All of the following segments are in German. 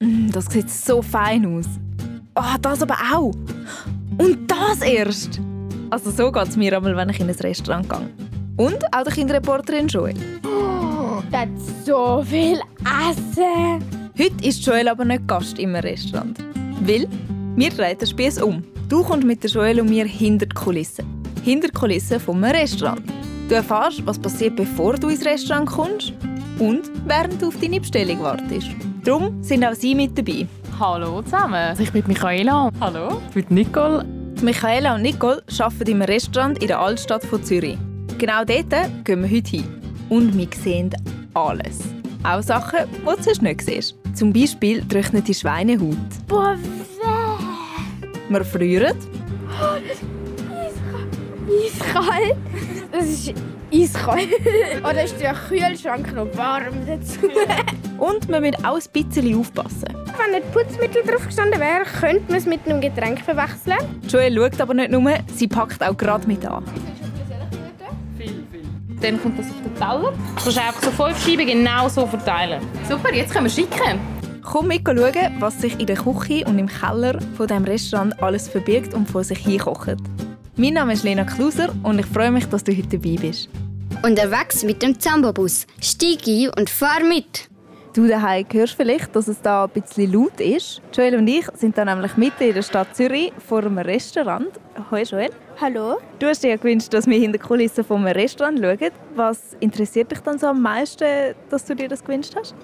Mm, das sieht so fein aus. Ah, das aber auch. Und das erst. Also so geht es mir einmal, wenn ich in ein Restaurant gehe. Und auch der Kinderreporterin Joel. Oh, das hat so viel Essen. Heute ist Joel aber nicht Gast im Restaurant. Weil wir drehen den Spieß um. Du kommst mit der Joel und mir hinter die Kulissen. Hinter die Kulissen vom Restaurant. Du erfährst, was passiert, bevor du ins Restaurant kommst und während du auf deine Bestellung wartest. Darum sind auch sie mit dabei. Hallo zusammen, ich bin Michaela. Hallo, ich bin Nicole. Michaela und Nicole arbeiten im Restaurant in der Altstadt von Zürich. Genau dort gehen wir heute hin. Und wir sehen alles. Auch Sachen, die du sonst nicht siehst. Zum Beispiel trocknete Schweinehaut. Boah, weh. Wir frieren. Oh, das ist eiskalt. Das ist eiskalt. Oder ist der Kühlschrank noch warm dazu? Und wir müssen auch ein bisschen aufpassen. Wenn nicht Putzmittel drauf gestanden wäre, könnte man es mit einem Getränk verwechseln. Joel schaut aber nicht nur, sie packt auch gerade mit an. Dann kommt das auf den Teller. Du kannst einfach so fünf Scheiben genau so verteilen. Super, jetzt können wir schicken. Komm mit schauen, was sich in der Küche und im Keller von diesem Restaurant alles verbirgt und vor sich hinkocht. Mein Name ist Lena Kluser und ich freue mich, dass du heute dabei bist. Unterwegs mit dem Zambobus. Steig ein und fahr mit. Du daheim hörst vielleicht, dass es da ein bisschen laut ist. Joel und ich sind dann nämlich mitten in der Stadt Zürich vor einem Restaurant. Hoi Joel. Hallo. Du hast dir ja gewünscht, dass wir hinter die Kulissen vom Restaurant schauen. Was interessiert dich dann so am meisten, dass du dir das gewünscht hast?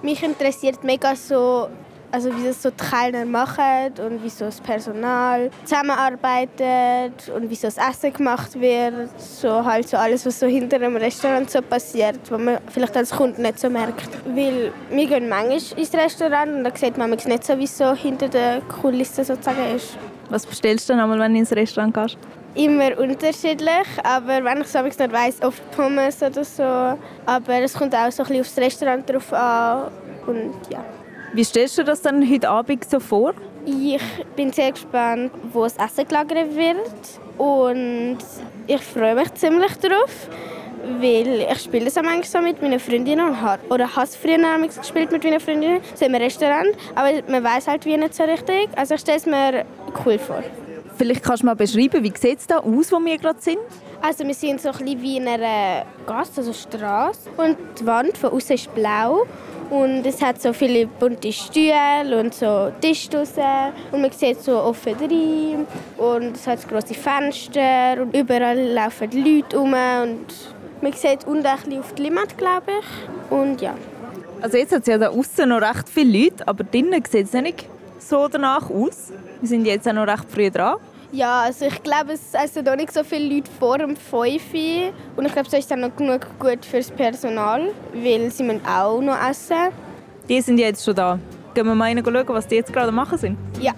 Mich interessiert mega so, also wie das so die Kellner machen und wie so das Personal zusammenarbeitet und wie so das Essen gemacht wird. So halt so alles, was so hinter einem Restaurant so passiert, was man vielleicht als Kunde nicht so merkt. Weil wir gehen manchmal ins Restaurant und da sieht man manchmal nicht so, wie es so hinter den Kulissen sozusagen ist. Was bestellst du dann einmal, wenn du ins Restaurant gehst? Immer unterschiedlich, aber wenn ich es nicht weiss, oft Pommes oder so. Aber es kommt auch so ein bisschen aufs Restaurant drauf an und ja. Wie stellst du das dann heute Abend so vor? Ich bin sehr gespannt, wo das Essen gelagert wird und ich freue mich ziemlich darauf, weil ich spiele das auch manchmal so mit meinen Freundinnen und habe, oder habe es früher gespielt mit meinen Freundinnen, so im Restaurant, aber man weiß halt wie nicht so richtig, also ich stelle es mir cool vor. Vielleicht kannst du mal beschreiben, wie sieht es da aus, wo wir gerade sind? Also wir sind so ein bisschen wie in einer Gasse, also Straße und die Wand von außen ist blau und es hat so viele bunte Stühle und so Tische draussen. und man sieht so offen rein und es hat große Fenster und überall laufen Leute rum und man sieht unten auf die Limit, glaube ich. Und ja. Also jetzt hat es ja da außen noch recht viele Leute, aber drinnen sieht es nicht so danach aus. Wir sind jetzt auch noch recht früh dran. Ja, also ich glaube, es essen noch nicht so viele Leute vor dem 5 Und ich glaube, es ist dann noch genug gut fürs Personal, weil sie müssen auch noch essen. Die sind jetzt schon da. Gehen wir mal rein schauen, was die jetzt gerade machen sind? Ja.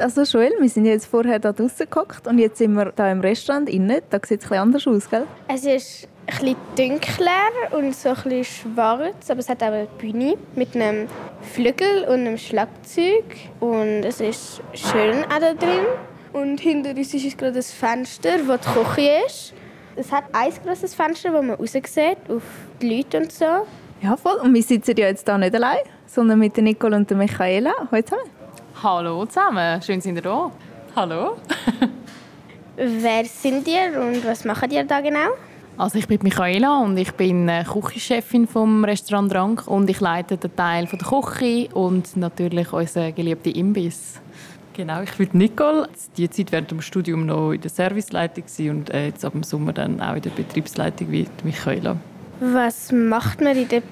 Also Joel, wir sind jetzt vorher da draußen gehockt und jetzt sind wir da im Restaurant innen. Da sieht es etwas anders aus, gell? Es ist ein bisschen dunkler und so ein bisschen schwarz, aber es hat auch eine Bühne mit einem Flügel und einem Schlagzeug und es ist schön auch da drin. Und hinter uns ist gerade das Fenster, wo die Küche ist. Es hat ein grosses Fenster, wo man raus sieht, auf die Leute und so. Ja, voll. Und wir sitzen ja jetzt hier nicht allein, sondern mit Nicole und der Michaela. Hallo zusammen. Hallo zusammen, schön sind ihr da. Hallo. Wer sind ihr und was macht ihr da genau? Also ich bin Michaela und ich bin äh, Küchenchefin vom Restaurant Rank und ich leite den Teil von der Küche und natürlich unseren geliebten Imbiss. Genau, ich bin Nicole. Die Zeit während dem Studium noch in der Serviceleitung und äh, jetzt ab dem Sommer dann auch in der Betriebsleitung wie Michaela. Was macht man in der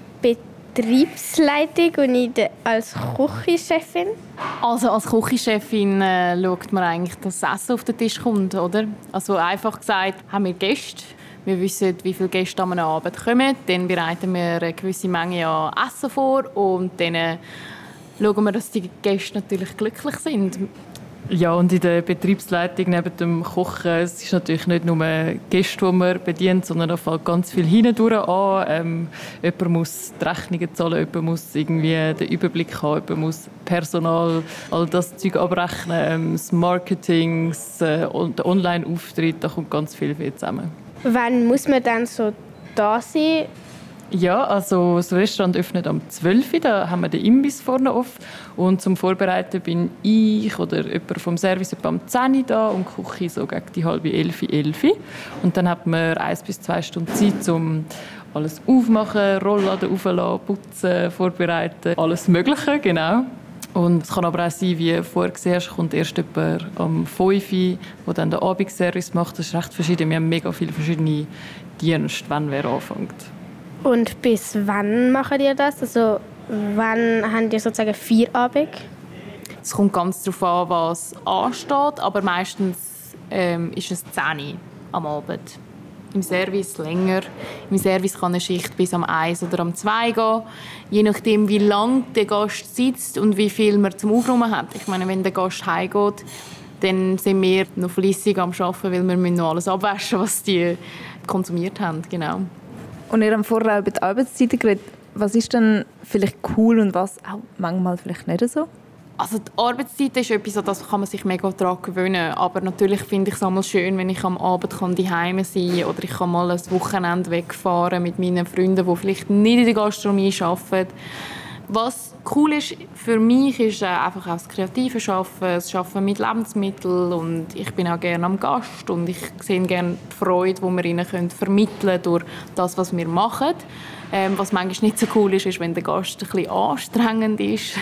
Betriebsleitung und der, als Küchenchefin? Also als Küchenchefin äh, schaut man eigentlich, dass das Essen auf den Tisch kommt, oder? Also einfach gesagt, haben wir Gäste, wir wissen, wie viele Gäste am Abend kommen, dann bereiten wir eine gewisse Menge an Essen vor und dann schauen wir, dass die Gäste natürlich glücklich sind. Ja, und in der Betriebsleitung neben dem Kochen, es ist natürlich nicht nur Gäste, die man bedient, sondern da fällt ganz viel hindurch an. Ähm, jemand muss die Rechnungen zahlen, jemand muss irgendwie den Überblick haben, jemand muss Personal, all das Zeug abrechnen, ähm, das Marketing, das, äh, der Online-Auftritt, da kommt ganz viel, viel zusammen. Wann muss man dann so da sein? Ja, also das Restaurant öffnet am 12 Uhr, da haben wir den Imbiss vorne auf und zum Vorbereiten bin ich oder jemand vom Service etwa am 10 Uhr da und Küche so gegen die halbe 11 11 und dann hat man eins bis zwei Stunden Zeit, um alles aufmachen, Rollladen aufladen, putzen, vorbereiten, alles Mögliche, genau. Und es kann aber auch sein, wie vorgesehen hast, kommt erst jemand am 5 Uhr, der dann den Abendservice macht. Das ist recht verschieden. Wir haben mega viele verschiedene Dienste, wann wer anfängt. Und bis wann machen ihr das? Also wann habt ihr sozusagen vier Abend? Es kommt ganz darauf an, was ansteht, aber meistens ähm, ist es 10 Uhr am Abend. Im Service länger. Im Service kann eine Schicht bis am 1 oder am 2 gehen. Je nachdem, wie lange der Gast sitzt und wie viel man zum Aufräumen hat. Ich meine, wenn der Gast heimgeht, dann sind wir noch flüssig am Arbeiten, weil wir noch alles abwaschen was die konsumiert haben. Genau. Und ihr habt vorher über die Arbeitszeiten geredet. Was ist denn vielleicht cool und was auch manchmal vielleicht nicht so? Also die Arbeitszeit ist etwas, das kann man sich mega daran gewöhnen. Aber natürlich finde ich es einmal schön, wenn ich am Abend daheim sein kann oder ich kann mal ein Wochenende wegfahren mit meinen Freunden, die vielleicht nicht in der Gastronomie arbeiten. Was cool ist für mich, ist äh, einfach auch das kreative Arbeiten, das Arbeiten mit Lebensmitteln und ich bin auch gerne am Gast und ich sehe gerne die Freude, die wir ihnen können vermitteln durch das, was wir machen. Ähm, was manchmal nicht so cool ist, ist, wenn der Gast ein bisschen anstrengend ist.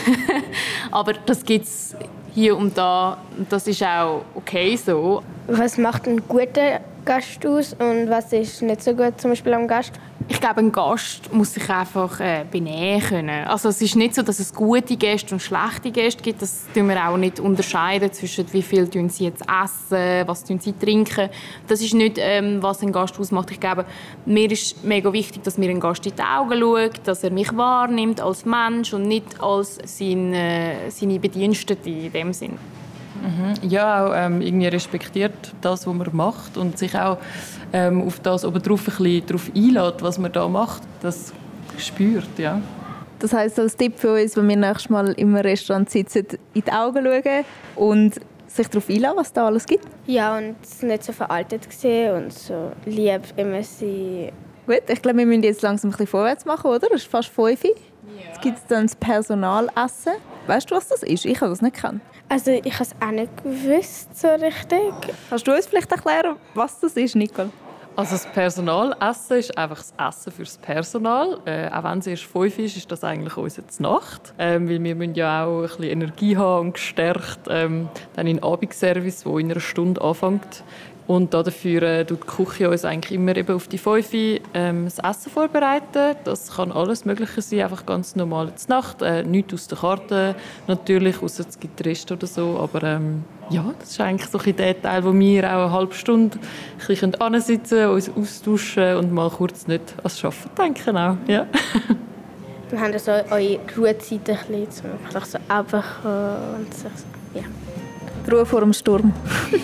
Aber das gibt es hier und da und das ist auch okay so. Was macht einen guten Gast aus und was ist nicht so gut zum Beispiel am Gast? Ich glaube, ein Gast muss sich einfach äh, benehmen können. Also es ist nicht so, dass es gute Gäste und schlechte Gäste gibt. Das tun wir auch nicht unterscheiden zwischen wie viel sie jetzt essen, was sie trinken. Das ist nicht, ähm, was ein Gast ausmacht. Ich glaube, mir ist mega wichtig, dass mir ein Gast in die Augen schaut, dass er mich wahrnimmt als Mensch und nicht als sein, äh, seine Bedienstete in dem Sinn. Mhm. Ja, auch ähm, irgendwie respektiert das, was man macht und sich auch ähm, auf das obendrauf ein bisschen darauf einlädt, was man da macht, das spürt, ja. Das heißt als Tipp für uns, wenn wir nächstes Mal im Restaurant sitzen, in die Augen schauen und sich darauf einladen, was da alles gibt? Ja, und nicht so veraltet sehen und so lieb immer sein. Gut, ich glaube, wir müssen jetzt langsam ein bisschen vorwärts machen, oder? Es ist fast fünf. Ja. Gibt es dann das Personalessen. Weißt du, was das ist? Ich habe das nicht gekannt. Also ich habe es auch nicht gewusst, so richtig. Kannst du uns vielleicht erklären, was das ist, Nicole? Also das Personalessen ist einfach das Essen fürs Personal. Äh, auch wenn es erst fünf ist, ist das eigentlich unsere Nacht. Ähm, weil wir müssen ja auch ein bisschen Energie haben und gestärkt ähm, dann in den Abendservice, der in einer Stunde anfängt, und dafür äh, tut die Küche uns eigentlich immer eben auf die Fünfe ähm, das Essen vorbereiten. Das kann alles Mögliche sein, einfach ganz normal zur Nacht. Äh, nichts aus der Karte natürlich, außer es gibt Rest oder so. Aber ähm, ja, das ist eigentlich so ein der Teil, wo wir auch eine halbe Stunde ein sitzen uns austauschen und mal kurz nicht ans Arbeiten denken. Auch. Ja. Wir haben so eure Ruhezeiten ein bisschen, so einfach äh, und so, ja. Die Ruhe vor dem Sturm. genau,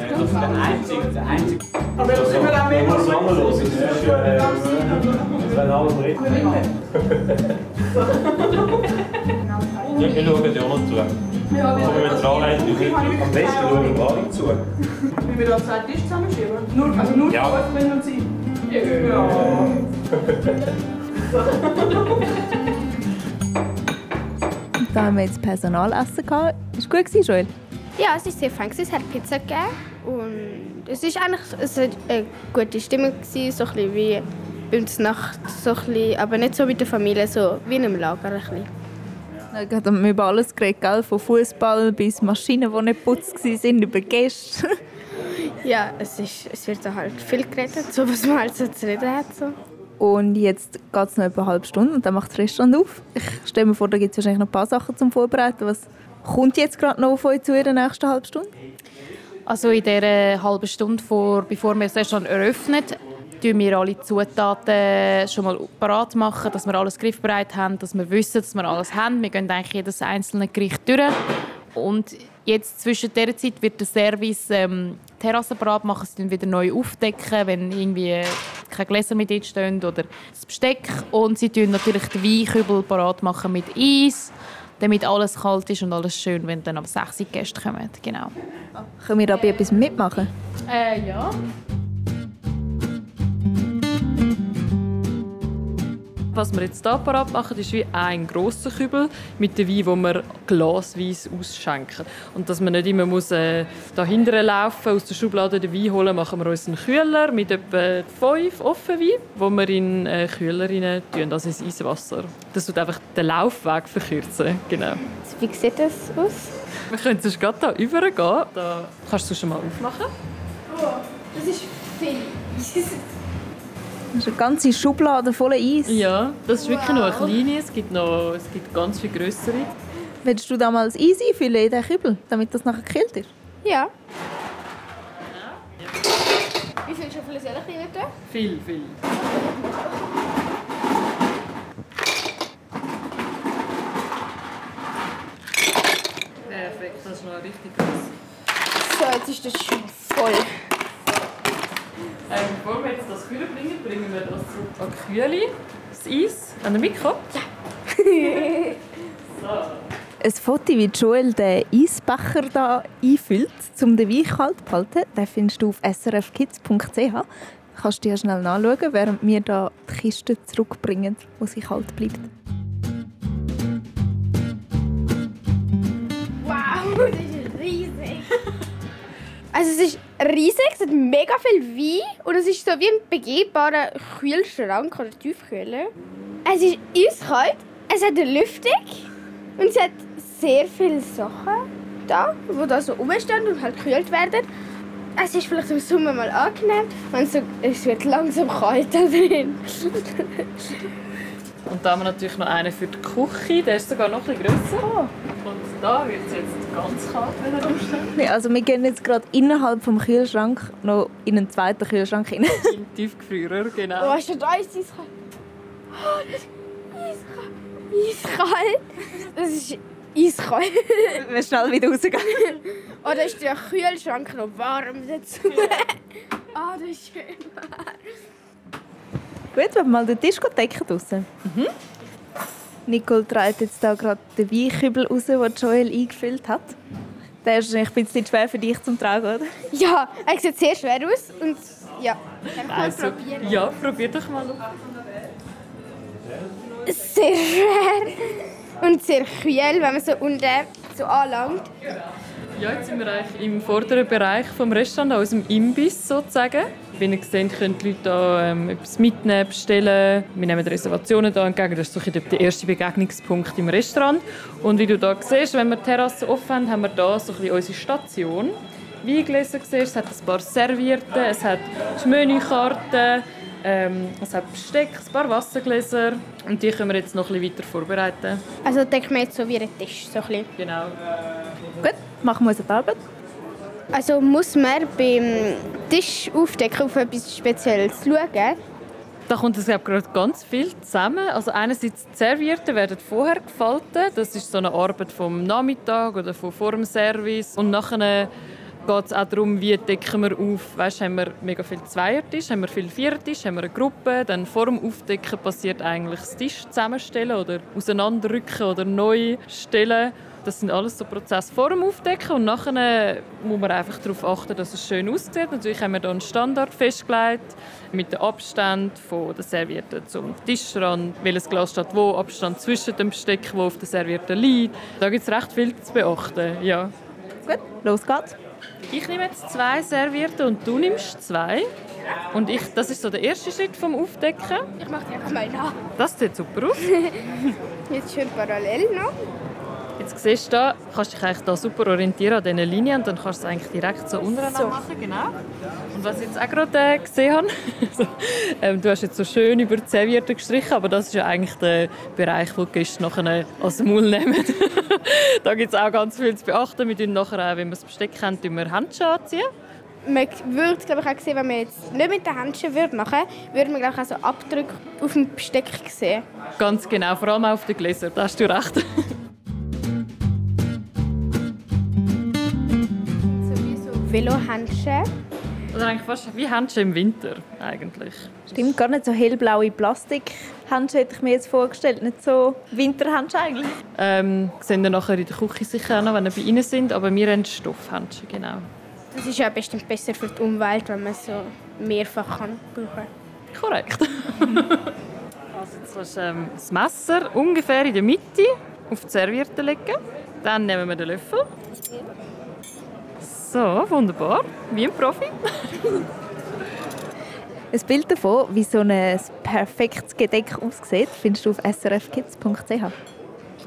ja. Das ist der einzige, der einzige. Aber das sind wir mehr. Was los ist, ist äh, das werden alle reden. Ja, wir schauen dir auch noch zu. Ja, wir kommen mit Anleitung. Am besten schauen wir alle zu. Wie wir da zwei Tisch zusammenschieben? Nur, also nur ja. die wenn und sie. Ja. Da haben wir jetzt Personalessen gehabt. Ist gut gewesen, Joel? Ja, es war sehr fein. Es hat Pizza gegeben. Und es war eigentlich es eine gute Stimmung, gewesen, so ein wie bei Nacht, so ein aber nicht so mit der Familie, so wie in einem Lager. Ein bisschen. Ja, haben wir über alles geredet, von Fußball bis Maschinen, die nicht putzt waren, über Gäste. ja, es, ist, es wird halt viel geredet, so was man halt so zu reden hat. So. Und jetzt geht es noch etwa eine halbe Stunde und dann macht das Restaurant auf. Ich stelle mir vor, da gibt es wahrscheinlich noch ein paar Sachen zum Vorbereiten. Was kommt jetzt gerade noch auf euch zu in der nächsten halben Stunde? Also in dieser halben Stunde, vor, bevor wir das Restaurant eröffnen, tun wir alle Zutaten schon mal parat machen, dass wir alles griffbereit haben, dass wir wissen, dass wir alles haben. Wir gehen eigentlich jedes einzelne Gericht durch. Und jetzt zwischen dieser Zeit wird der Service ähm, Terrasse parat machen, sie dann wieder neu aufdecken, wenn irgendwie keine Gläser mit drin stehen oder das Besteck. Und sie tun natürlich den Weinkübel parat machen mit Eis damit alles kalt ist und alles schön, wenn dann am 6 Gäste kommen. Genau. Können wir da etwas mitmachen? Äh, ja. Was wir jetzt hier parat machen, ist wie ein grosser Kübel mit dem Wein, den wir glasweise ausschenken. Und dass man nicht immer muss, äh, dahinter laufen aus der Schublade den Wein holen, machen wir uns einen Kühler mit etwa fünf Offenwein, wo wir in äh, Kühler rein tun, also ins Eiswasser. Das tut einfach den Laufweg verkürzen. Genau. Wie sieht das aus? Wir können sonst gerade hier rübergehen. Da kannst du schon mal aufmachen. Das ist viel. Das ist eine ganze Schublade voller Eis. Ja, das ist wirklich nur eine kleine. Es gibt, noch, es gibt ganz viel größere. Willst du damals Eis einfüllen in den Kübel, damit das nachher gekühlt ist? Ja. Wie viel Schöpfchen soll ich rein tun? Viel, viel. Perfekt, das ist noch richtig groß. So, jetzt ist das schon voll. Ähm, bevor wir jetzt das Kühler bringen, bringen wir das zurück an Kühle. Das Eis an den Mikro. Ja. so. Ein Foto, wie Joel den Eisbecher da einfüllt, um den Wein kalt zu halten, findest du auf srfkids.ch. Kannst du dir schnell nachschauen, während wir da die Kiste zurückbringen, wo sie kalt bleibt. Wow, das ist riesig. Also es ist riesig, es hat mega viel Wein und es ist so wie ein begehbarer Kühlschrank oder Tiefkühler. Es ist eiskalt, es hat eine Lüftung und es hat sehr viele Sachen da, die da so rumstehen und halt gekühlt werden. Es ist vielleicht im Sommer mal angenehm, wenn es, so, es wird langsam kalt da drin. Und da haben wir natürlich noch einen für die Küche. Der ist sogar noch ein bisschen grösser. Und da wird es jetzt ganz kalt, wenn er rumsteht. Nee, also wir gehen jetzt gerade innerhalb vom Kühlschrank noch in einen zweiten Kühlschrank hinein. Im Tiefgefrierer, Oh, genau. ist da ist eiskalt. Oh, das ist eiskalt. Eiskalt. Das ist eiskalt. wir schnell wieder rausgehen. Oh, da ist der Kühlschrank noch warm dazu. Oh, das ist schön. Gut, wir mal den Tisch decken draussen. Mhm. Nicole trägt jetzt da gerade den Weinkübel raus, den Joel eingefüllt hat. Der ist wahrscheinlich ein bisschen schwer für dich zum Tragen, oder? Ja, er sieht sehr schwer aus und ja, kann ich Also, mal probieren. ja, probier doch mal. Sehr schwer und sehr kühl, wenn man so unten so anlangt. Ja, jetzt sind wir eigentlich im vorderen Bereich des Restaurants, aus dem Imbiss sozusagen. Wie ihr seht, können die Leute da ähm, etwas mitnehmen, bestellen. Wir nehmen Reservationen da entgegen. Das ist so der erste Begegnungspunkt im Restaurant. Und wie du hier siehst, wenn wir die Terrasse offen haben, haben wir hier so ein bisschen unsere Station. Weingläser siehst, es hat ein paar Servierten, es hat die Menükarte, ähm, es hat Besteck, ein paar Wassergläser. Und die können wir jetzt noch ein bisschen weiter vorbereiten. Also denke mir jetzt so wie ein Tisch. So ein bisschen. Genau. Gut, machen wir unsere Arbeit. Also muss man beim Tisch aufdecken auf etwas Spezielles schauen. Da kommt es gerade ganz viel zusammen. Also einerseits die Servierten werden vorher gefaltet. Das ist so eine Arbeit vom Nachmittag oder von vor dem Service. Und nachher geht es auch darum, wie decken wir auf. Weißt, haben wir mega viel Zweiertisch, haben wir viel Vierertisch, haben wir eine Gruppe. Dann vor dem Aufdecken passiert eigentlich das Tisch zusammenstellen oder auseinanderrücken oder neu stellen. Das sind alles so Prozesse vor dem Aufdecken und nachher muss man einfach darauf achten, dass es schön aussieht. Natürlich haben wir hier einen Standard festgelegt mit dem Abstand von der Serviette zum Tischrand, welches Glas steht wo, Abstand zwischen dem Besteck, wo auf der Serviette liegt. Da gibt es recht viel zu beachten. Ja. Gut, los geht's. Ich nehme jetzt zwei Servierten und du nimmst zwei. Und ich, das ist so der erste Schritt vom Aufdecken. Ich mache die einfach mal nach. Das sieht super aus. Jetzt schön parallel noch. Jetzt siehst du da, kannst dich eigentlich da super orientieren an diesen Linien und dann kannst du es eigentlich direkt so untereinander So. machen. Genau. Und was ich jetzt auch gerade äh, gesehen habe, so, ähm, du hast jetzt so schön über die Serviette gestrichen, aber das ist ja eigentlich der Bereich, wo die Gäste nachher als Maul nehmen. da gibt es auch ganz viel zu beachten. Wir tun nachher auch, wenn wir das Besteck haben, wir Handschuhe anziehen. Man würde glaube ich, auch sehen, wenn man jetzt nicht mit den Händchen würde machen würde, würde man glaube ich, auch so Abdrücke auf dem Besteck sehen. Ganz genau, vor allem auf den Gläsern, da hast du recht. Velohändchen. Oder eigentlich fast wie Handschuhe im Winter eigentlich. Stimmt, gar nicht so hellblaue Plastikhandschuhe hätte ich mir jetzt vorgestellt. Nicht so Winterhandschuhe eigentlich. Ähm, sehen dann nachher in der Küche sicher auch noch, wenn wir bei Ihnen sind, aber wir haben Stoffhandschuhe, genau. Das ist ja bestimmt besser für die Umwelt, wenn man so mehrfach kann brauchen Korrekt. Also Jetzt kannst du ähm, das Messer ungefähr in der Mitte auf die Serviette legen. Dann nehmen wir den Löffel. So, wunderbar. Wie ein Profi. Ein Bild davon, wie so ein perfektes Gedeck aussieht, findest du auf srfkids.ch.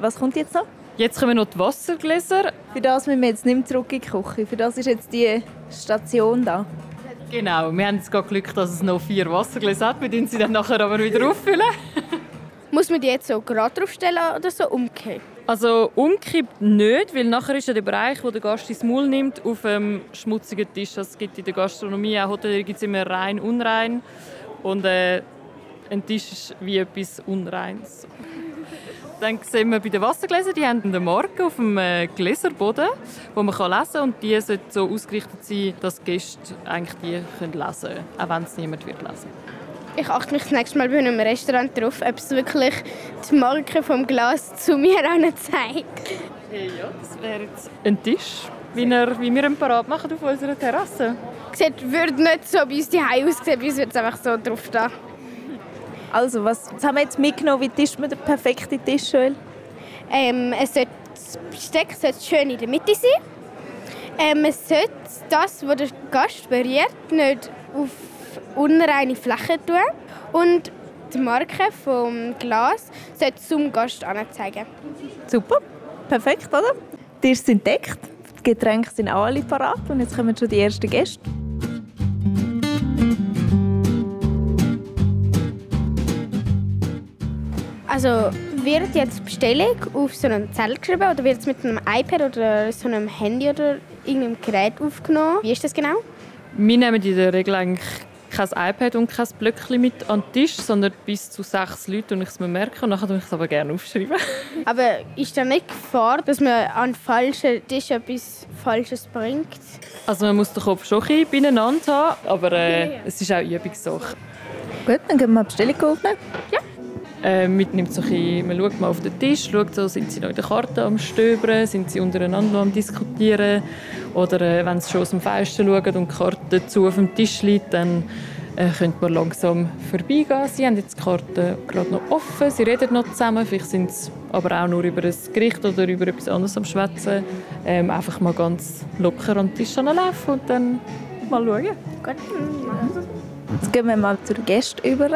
Was kommt jetzt noch? Jetzt kommen noch die Wassergläser. Für das müssen wir jetzt nicht mehr zurück in die Küche. Für das ist jetzt die Station da. Genau, wir haben jetzt gerade Glück, dass es noch vier Wassergläser hat. Wir tun sie dann nachher aber wieder auffüllen. Muss man die jetzt so gerade draufstellen oder so umkehren? Also umkippt nicht, weil nachher ist ja der Bereich, wo der Gast ins Maul nimmt, auf einem schmutzigen Tisch. Es gibt in der Gastronomie, auch Hotellerie, gibt es immer rein, unrein. Und äh, ein Tisch ist wie etwas Unreins. Dann sehen wir bei den Wassergläsern, die haben eine Marke auf dem äh, Gläserboden, wo man lesen kann. Und die sollte so ausgerichtet sein, dass die Gäste eigentlich die können lesen können, auch wenn es niemand wird lesen Ich achte mich das nächste Mal bei einem Restaurant darauf, ob es wirklich die Marke vom Glas zu mir zeigt. Hey, ja, das wäre jetzt ein Tisch, wie, er, wie wir ihn parat machen auf unserer Terrasse. Sieht, würde nicht so bei uns die aussehen, bei uns würde es einfach so drauf stehen. Also, was, was haben wir jetzt mitgenommen? Wie tischt man den perfekten Tisch, Joel? Ähm, es sollte, das Besteck sollte schön in der Mitte sein. Ähm, es sollte das, was der Gast berührt, nicht auf unreine Flächen tun. Und die Marke vom Glas sollte zum Gast anzeigen. Super, perfekt, oder? Die Tische sind deckt, die Getränke sind auch alle parat und jetzt kommen schon die ersten Gäste. Also wird jetzt die Bestellung auf so einen Zettel geschrieben oder wird es mit einem iPad oder so einem Handy oder irgendeinem Gerät aufgenommen? Wie ist das genau? Wir nehmen in der Regel eigentlich kein iPad und kein Blöckchen mit an den Tisch, sondern bis zu sechs Leute und ich es mir merke und nachher ich es aber gerne aufschreiben. Aber ist da nicht Gefahr, dass man an falschen Tisch etwas Falsches bringt? Also man muss den Kopf schon ein beieinander haben, aber äh, es ist auch Übungssache. Gut, dann gehen wir die Bestellung aufnehmen. Äh, man, so ein man schaut mal auf den Tisch, schaut so, sind sie noch in der Karte am Stöbern, sind sie untereinander am Diskutieren oder äh, wenn sie schon aus dem Fenster schauen und die Karte zu auf dem Tisch liegt, dann äh, könnte man langsam vorbeigehen. Sie haben jetzt die Karte gerade noch offen, sie reden noch zusammen, vielleicht sind sie aber auch nur über ein Gericht oder über etwas anderes am Schwätzen. Ähm, einfach mal ganz locker an den Tisch laufen und dann mal schauen. Gut. Jetzt gehen wir mal zu den Gästen über.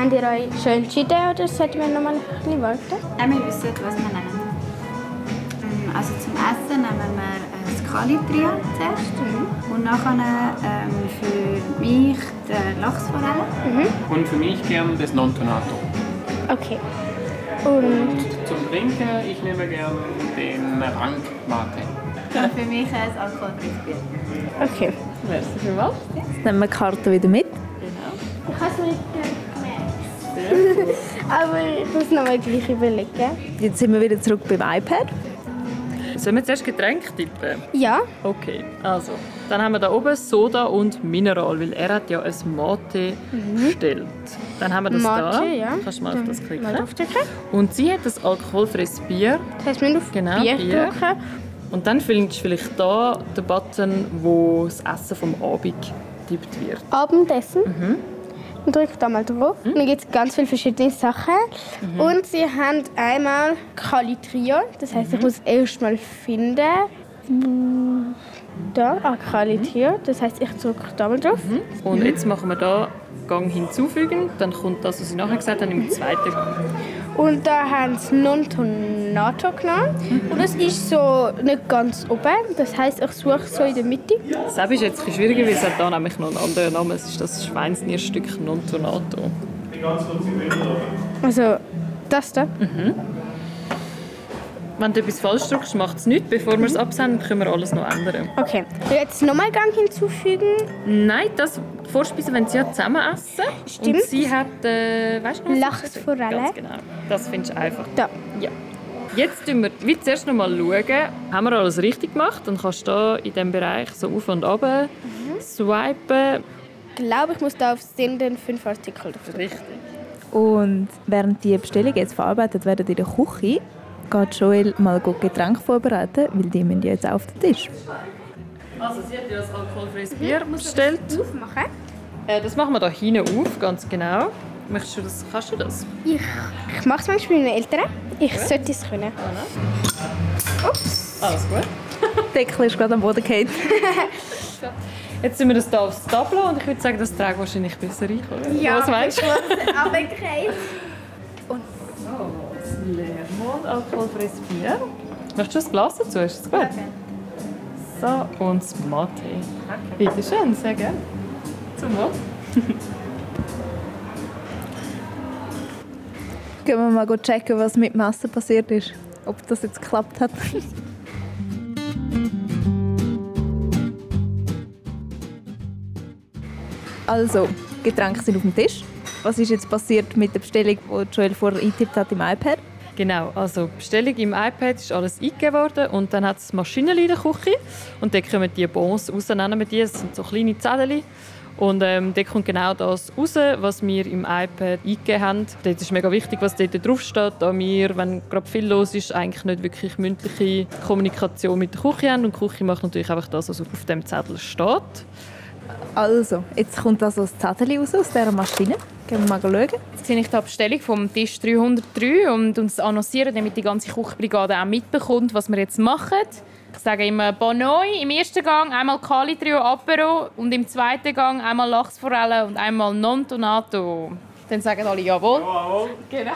Habt ihr euch schon entschieden oder sollten wir noch mal ein bisschen warten? Ja, wir wissen, was wir nehmen. Ähm, Also zum Essen nehmen wir äh, das Kalitria zuerst und nachher ähm, für mich die Lachsforelle. Und für mich gern das Non-Tonato. Okay. Und Und zum Trinken, ich nehme gern den Rank Mate. Und für mich ein alkoholfreies Bier. okay. Merci vielmals. Jetzt nehmen wir die Karte wieder mit. Ich habe es gemerkt. Aber ich muss noch mal gleich überlegen. Jetzt sind wir wieder zurück beim iPad. Sollen wir zuerst Getränke tippen? Ja, Okay, also. Dann haben wir da oben Soda und Mineral, weil er hat ja ein Mate bestellt. Dann haben wir das da. Mate, ja. Kannst du mal auf das klicken. mal. Und sie hat ein alkoholfreies Bier. Das heißt, wir müssen auf Genau, Bier, Bier. drücken. Und dann findest du vielleicht da den Button, wo das Essen vom Abend tippt wird. Abendessen. Mhm. Dann drücke da mal drauf. Und dann gibt es ganz viele verschiedene Sachen. Mhm. Und sie haben einmal Kalitrio. Das heißt, Mhm. ich muss erst mal finden. Da, ah, Kalitrio. Das heißt, ich drücke da mal drauf. Und jetzt machen wir da Gang hinzufügen. Dann kommt das, was ich nachher gesagt habe, im zweiten Gang. Und da haben sie Non Tonato genommen. Mhm. Und das ist so nicht ganz oben. Das heißt, ich suche so in der Mitte. Das ist jetzt ein schwieriger, weil es hat da nämlich noch einen anderen Namen. Es ist das Schweinsnierstück Non Tonato. Also das da. Wenn du etwas falsch drückst, macht es nichts. Bevor wir es absenden, können wir alles noch ändern. Okay. Jetzt nochmal Gang hinzufügen. Nein, das Vorspeisen, wenn sie ja zusammen essen. Stimmt. Und sie hat, äh, weißt du noch, Lachsforelle. Ganz genau. Das findest du einfach. Da. Ja. Jetzt schauen wir wie zuerst noch mal, schauen, haben wir alles richtig gemacht. Dann kannst du da in diesem Bereich so auf und ab swipen. Ich glaube, ich muss da auf Senden fünf Artikel drauf. Richtig. Und während die Bestellungen jetzt verarbeitet werden in der Küche, geht Joel mal gut Getränke vorbereiten, weil die müssen ja jetzt auf den Tisch. Also sie hat ja das alkoholfreies Bier bestellt. Aufmachen. Äh, das machen wir da hinten auf, ganz genau. Möchtest du das? Kannst du das? Ich, ich mache es manchmal mit meinen Eltern. Ich sollte es können. Ups. Alles gut. Der Deckel ist gerade am Boden gefallen. Jetzt sind wir das hier aufs Tableau und ich würde sagen, das trägt wahrscheinlich besser rein, oder? Was meinst du? Runtergefallen. Leermond, alkoholfreies Bier. Möchtest du das Glas dazu? Ist das gut? So, und das Mate. Bitte schön, sehr gerne. Zum Wohl. Gehen wir mal checken, was mit dem Essen passiert ist. Ob das jetzt geklappt hat. Also, Getränke sind auf dem Tisch. Was ist jetzt passiert mit der Bestellung, die Joel vorher eingetippt hat im iPad? Genau, also Bestellung im iPad ist alles eingegeben worden und dann hat es Maschinen in der Küche und dort kommen die Bons raus, nennen wir die. Das sind so kleine Zettel. Und ähm, dort kommt genau das raus, was wir im iPad eingegeben haben. Dort ist mega wichtig, was dort drauf steht, da wir, wenn gerade viel los ist, eigentlich nicht wirklich mündliche Kommunikation mit der Küche haben. Und die Küche macht natürlich einfach das, was auf dem Zettel steht. Also, jetzt kommt das Zettel raus aus dieser Maschine. Gehen wir mal schauen. Jetzt sehe ich die Bestellung vom Tisch 303 und uns annoncieren, damit die ganze Kochbrigade auch mitbekommt, was wir jetzt machen. Ich sage immer Bonoi im ersten Gang, einmal Kali Trio Apero und im zweiten Gang einmal Lachsforelle und einmal Non Tonato. Dann sagen alle Jawohl. Jawohl. Genau.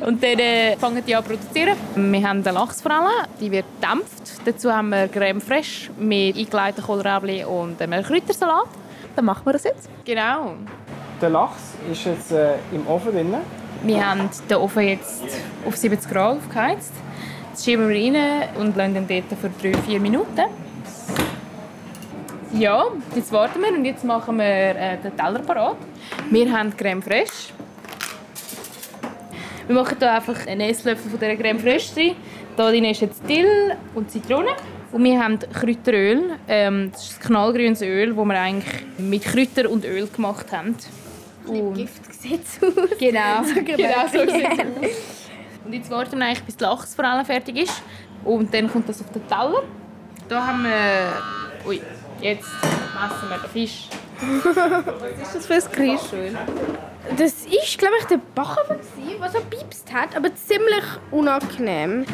und dann äh, fangen die an zu produzieren. Wir haben eine Lachsforelle, die wird gedämpft. Dazu haben wir Creme Fraiche mit eingelegten Kohlrabi und einem Kräutersalat. Dann machen wir das jetzt. Genau. Der Lachs ist jetzt äh, im Ofen drin. Wir haben den Ofen jetzt auf 70 Grad aufgeheizt. Jetzt schieben wir rein und lassen ihn dort für 3-4 Minuten. Ja, jetzt warten wir und jetzt machen wir äh, den Teller parat. Wir haben Creme Fraiche. Wir machen hier einfach einen Esslöffel von dieser Creme Fraiche rein. Da drin ist jetzt Dill und Zitrone. Und wir haben Kräuteröl. Ähm, das ist ein knallgrünes Öl, das wir eigentlich mit Kräuter und Öl gemacht haben. Und Gift sieht aus. Genau, So genau so sieht es aus. Und jetzt warten wir eigentlich, bis die Lachsforelle fertig ist. Und dann kommt das auf den Teller. Da haben wir... Ui, jetzt messen wir den Fisch. Was ist das für ein Geräusch? Das ist, glaube ich, der gewesen, der so piepst hat, aber ziemlich unangenehm.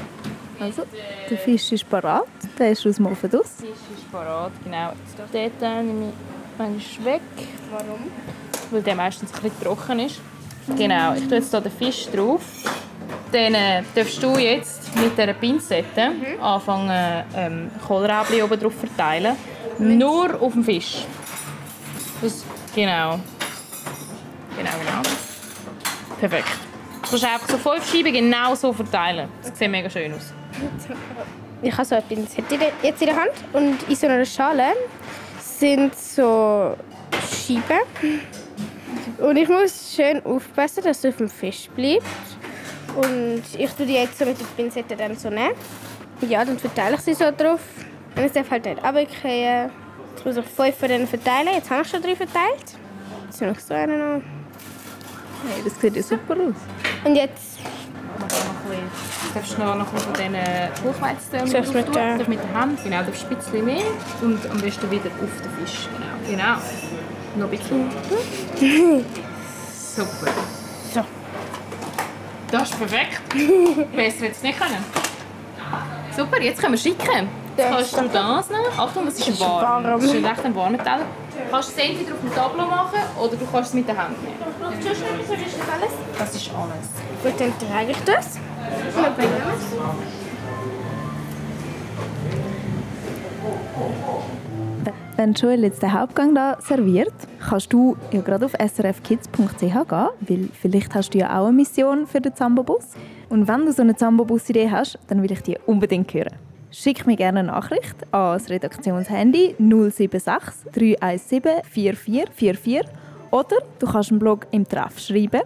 Also, der Fisch ist parat. Der ist aus dem Ofen raus. Der Fisch ist parat, genau. Dort nehme ich manchmal weg. Warum? Weil der meistens ein bisschen trocken ist. Genau, ich tue jetzt hier den Fisch drauf. Dann äh, darfst du jetzt mit dieser Pinzette anfangen, ähm, Kohlrabi oben drauf verteilen. Nur auf dem Fisch. Das, genau. Genau, genau. Perfekt. Du kannst einfach so fünf Scheiben genau so verteilen. Das sieht mega schön aus. Ich habe so eine Pinzette jetzt in der Hand und in so einer Schale sind so Scheiben. Und ich muss schön aufpassen, dass es auf dem Fisch bleibt. Und ich tue die jetzt so mit der Pinzette dann so nehmen. Ja, dann verteile ich sie so drauf. Und es darf halt nicht runterfallen. Ich muss auch fünf von denen verteilen. Jetzt habe ich schon drei verteilt. Jetzt noch so einen noch. Hey, das sieht ja super aus. Und jetzt Du darfst noch, noch von diesen Buchweizen Zuerst mit der- mit der Hand. Genau, du darfst ein bisschen mehr und am besten wieder auf den Fisch. Genau. genau. Noch ein bisschen. Super. So. Das ist perfekt. Besser hätte es nicht können. Super, jetzt können wir schicken. Jetzt kannst du das nehmen. Achtung, es ist warm. warm. Es ist echt ein warmer Teller. Du kannst es entweder auf dem Tableau machen oder du kannst es mit der Hand nehmen. Brauchst du schon etwas oder ist das alles? Das ist alles. Gut, dann trage ich das. Und dann bringen wir es. Wenn Joel jetzt den Hauptgang da serviert, kannst du ja gerade auf srfkids.ch gehen, weil vielleicht hast du ja auch eine Mission für den Zambobus. Und wenn du so eine Zambobus-Idee hast, dann will ich die unbedingt hören. Schick mir gerne eine Nachricht an das Redaktionshandy 076 317 4444 oder du kannst einen Blog im Treff schreiben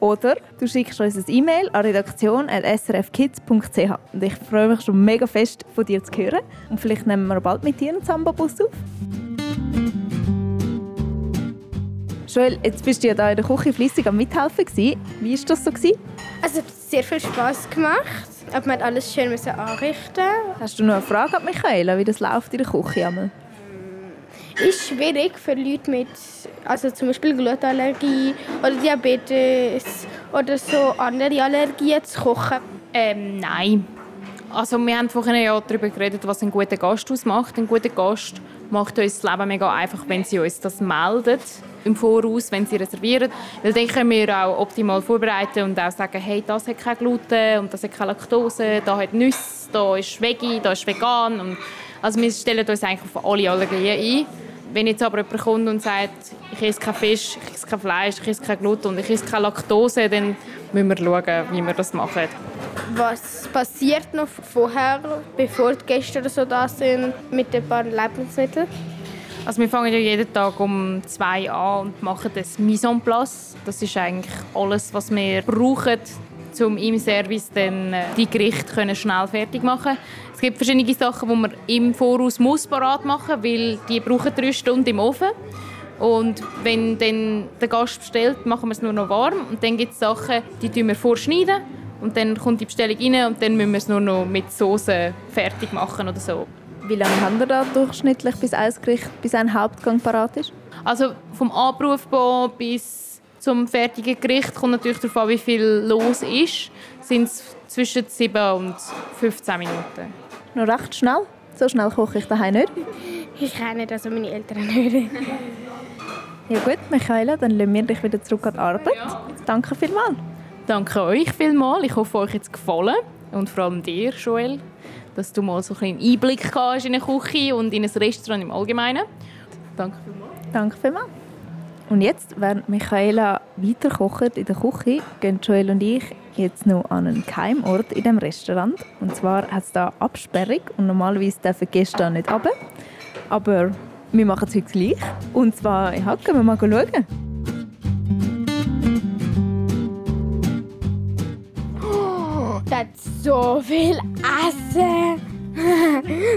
oder du schickst uns ein E-Mail an redaktion.srfkids.ch. Und ich freue mich schon mega fest, von dir zu hören. Und vielleicht nehmen wir bald mit dir einen Samba-Bus auf. Joel, jetzt bist du ja da in der Küche fleissig am Mithelfen. Gewesen. Wie war das so? Gewesen? Also, es hat sehr viel Spass gemacht. Aber man hat alles schön müssen anrichten. Hast du noch eine Frage an Michaela, wie das läuft in der Küche? Einmal? ist schwierig für Leute mit also zum Beispiel Glutallergie oder Diabetes oder so andere Allergien zu kochen? Ähm, nein. Also wir haben vorhin ja darüber geredet, was ein guter Gast ausmacht. Ein guter Gast macht uns das Leben mega einfach, wenn sie uns das meldet im Voraus, wenn sie reservieren. Weil dann können wir auch optimal vorbereiten und auch sagen, hey, das hat kein Gluten und das hat keine Laktose, da hat Nüsse, da ist Veggie, da ist vegan. Und also wir stellen uns eigentlich auf alle Allergien ein. Wenn jetzt aber jemand kommt und sagt, ich esse kein Fisch, ich esse kein Fleisch, ich esse kein Gluten und ich esse keine Laktose, dann müssen wir schauen, wie wir das machen. Was passiert noch vorher, bevor die Gäste so da sind, mit den paar Lebensmitteln? Also wir fangen ja jeden Tag um zwei an und machen das Mise en place. Das ist eigentlich alles, was wir brauchen, um im Service dann äh, die Gerichte schnell fertig machen Es gibt verschiedene Sachen, die man im Voraus muss parat machen muss, weil die brauchen drei Stunden im Ofen. Und wenn dann der Gast bestellt, machen wir es nur noch warm. Und dann gibt es Sachen, die wir vorschneiden. Und dann kommt die Bestellung rein und dann müssen wir es nur noch mit Soße fertig machen oder so. Wie lange haben wir da durchschnittlich, bis ein Gericht, bis ein Hauptgang parat ist? Also vom Abrufbar bis zum fertigen Gericht kommt natürlich darauf an, wie viel los ist. Sind es zwischen 7 und 15 Minuten. Noch recht schnell? So schnell koche ich daheim nicht. Ich kann nicht, also meine Eltern nicht. ja gut, Michaela, dann lassen wir dich wieder zurück an die Arbeit. Danke vielmals. Danke euch vielmals. Ich hoffe, euch hat es gefallen. Und vor allem dir, Joel, dass du mal so einen Einblick hast in eine Küche und in ein Restaurant im Allgemeinen. Danke vielmals. Danke vielmals. Und jetzt, während Michaela weiterkocht in der Küche, gehen Joel und ich jetzt noch an einen Keimort in dem Restaurant. Und zwar hat es da Absperrung und normalerweise dürfen Gäste nicht runter. Aber wir machen es heute gleich. Und zwar, ja, gehen wir mal schauen. Hat so viel Essen.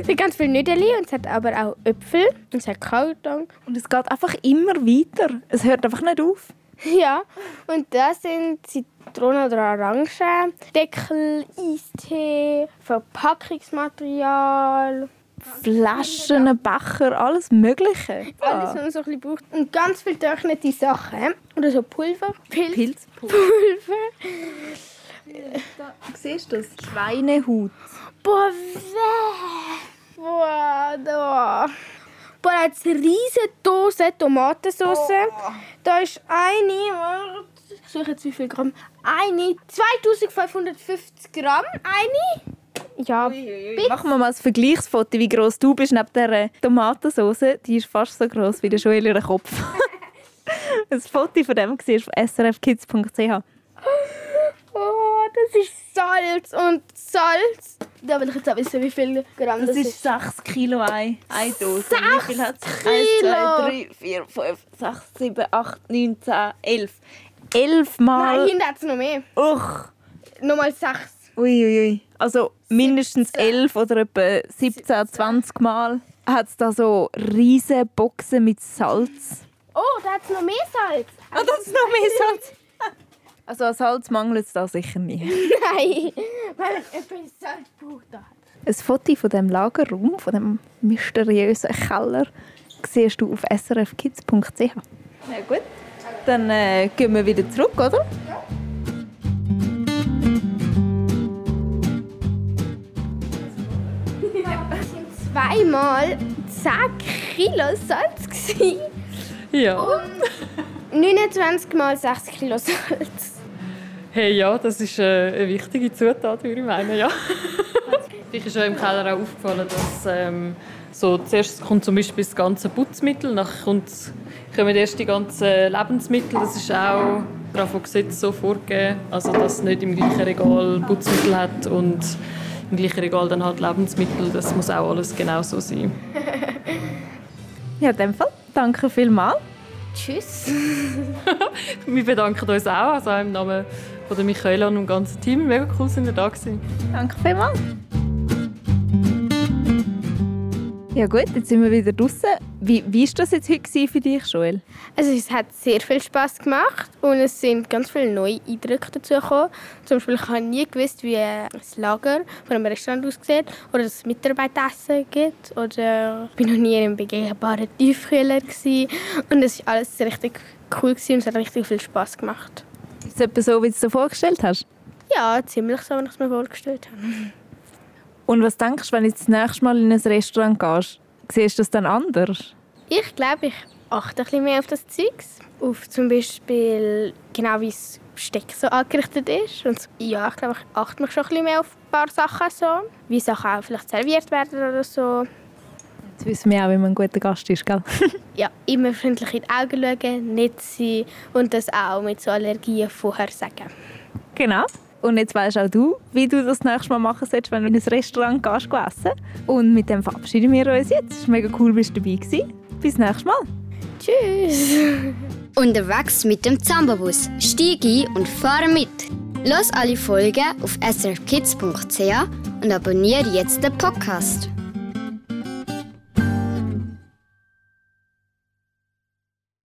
es hat ganz viel Nüdeli und es hat aber auch Äpfel und es hat Kaltang. Und es geht einfach immer weiter. Es hört einfach nicht auf. Ja, und das sind Zitronen oder Orangen, Deckel, Eistee, Verpackungsmaterial. Flaschen, Becher, alles Mögliche. Alles, was man so ein bisschen braucht. Und ganz viele getrocknete Sachen. Oder so Pulver. Pilz. Pilzpulver. Pulver. Da, siehst du das? Schweinehaut. Boah, weh. Boah, da. Boah, da hat eine riesige Dose Tomatensauce. Oh. Da ist eine, ich suche jetzt wie viel Gramm. Eine, 2550 Gramm. Eine. Ja, ui, ui, ui. Machen wir mal ein Vergleichsfoto, wie groß du bist neben dieser Tomatensauce. Die ist fast so groß wie der Joel ihren Kopf. ein Foto von dem siehst auf srfkids.ch. Oh, das ist Salz und Salz. Da will ich jetzt auch wissen, wie viel Gramm das, das ist. Das ist 6 Kilo eine, eine Dose. 6 wie viel hat es? 1, 2, 3, 4, 5, 6, 7, 8, 9, 10, 11. 11 Mal. Nein, hinten hat es noch mehr. Uch. Nochmal 6. Uiuiui. Ui. Also mindestens 11 oder etwa 17, 20 Mal hat es da so riesige Boxen mit Salz. Oh, da hat es noch mehr Salz. Ah, oh, da ist noch mehr Salz. Also an Salz mangelt es da sicher nie. Nein, weil ich etwas Salz brauche. Ein Foto von dem Lagerraum, von dem mysteriösen Keller, siehst du auf srfkids.ch. Na gut, dann äh, gehen wir wieder zurück, oder? Ja. zweimal 10 Kilo Salz. Ja. Und 29 mal 6 Kilo Salz. Hey, ja, das ist äh, eine wichtige Zutat, würde ich meinen, ja. Vielleicht ist ja im Keller auch aufgefallen, dass ähm, so, zuerst kommt zum Beispiel das ganze Putzmittel, dann kommt, kommen erst die ganzen Lebensmittel. Das ist auch davon Gesetz so vorgegeben, also dass es nicht im gleichen Regal Putzmittel hat und im gleichen Regal dann halt Lebensmittel. Das muss auch alles genau so sein. ja, in dem Fall danke vielmals. Tschüss. Wir bedanken uns auch, also im Namen von der Michaela und dem ganzen Team. Mega cool, sind wir da gewesen. Danke vielmals. Ja gut, jetzt sind wir wieder draußen. Wie, wie war das jetzt heute für dich, Joel? Also es hat sehr viel Spaß gemacht und es sind ganz viele neue Eindrücke dazu gekommen. Zum Beispiel ich habe nie gewusst, wie das Lager von einem Restaurant aussieht oder dass es Mitarbeiteressen gibt. Oder ich war noch nie in einem begehbaren Tiefkühler gewesen. und es war alles richtig cool gewesen und es hat richtig viel Spaß gemacht. Ist es etwa so, wie du es dir vorgestellt hast? Ja, ziemlich so, wie ich es mir vorgestellt habe. Und was denkst du, wenn du das nächste Mal in ein Restaurant gehst? Siehst du das dann anders? Ich glaube, ich achte ein bisschen mehr auf das Zeugs. Auf zum Beispiel genau wie das Besteck so angerichtet ist. Und ja, ich glaube, ich achte mich schon ein bisschen mehr auf ein paar Sachen so. Wie Sachen auch vielleicht serviert werden oder so. Jetzt wissen wir auch, wie man ein guter Gast ist, gell? ja, immer freundlich in die Augen schauen, nett sein und das auch mit so Allergien vorher sagen. Genau. Und jetzt weißt auch du, wie du das nächste Mal machen sollst, wenn du in ein Restaurant gehst, essen. Und mit dem verabschieden wir uns jetzt. Es war mega cool, dass du dabei gewesen. Bis nächstes Mal. Tschüss. Unterwegs mit dem Zambabus. Steig ein und fahre mit. Los alle Folgen auf srkids.ch und abonniere jetzt den Podcast.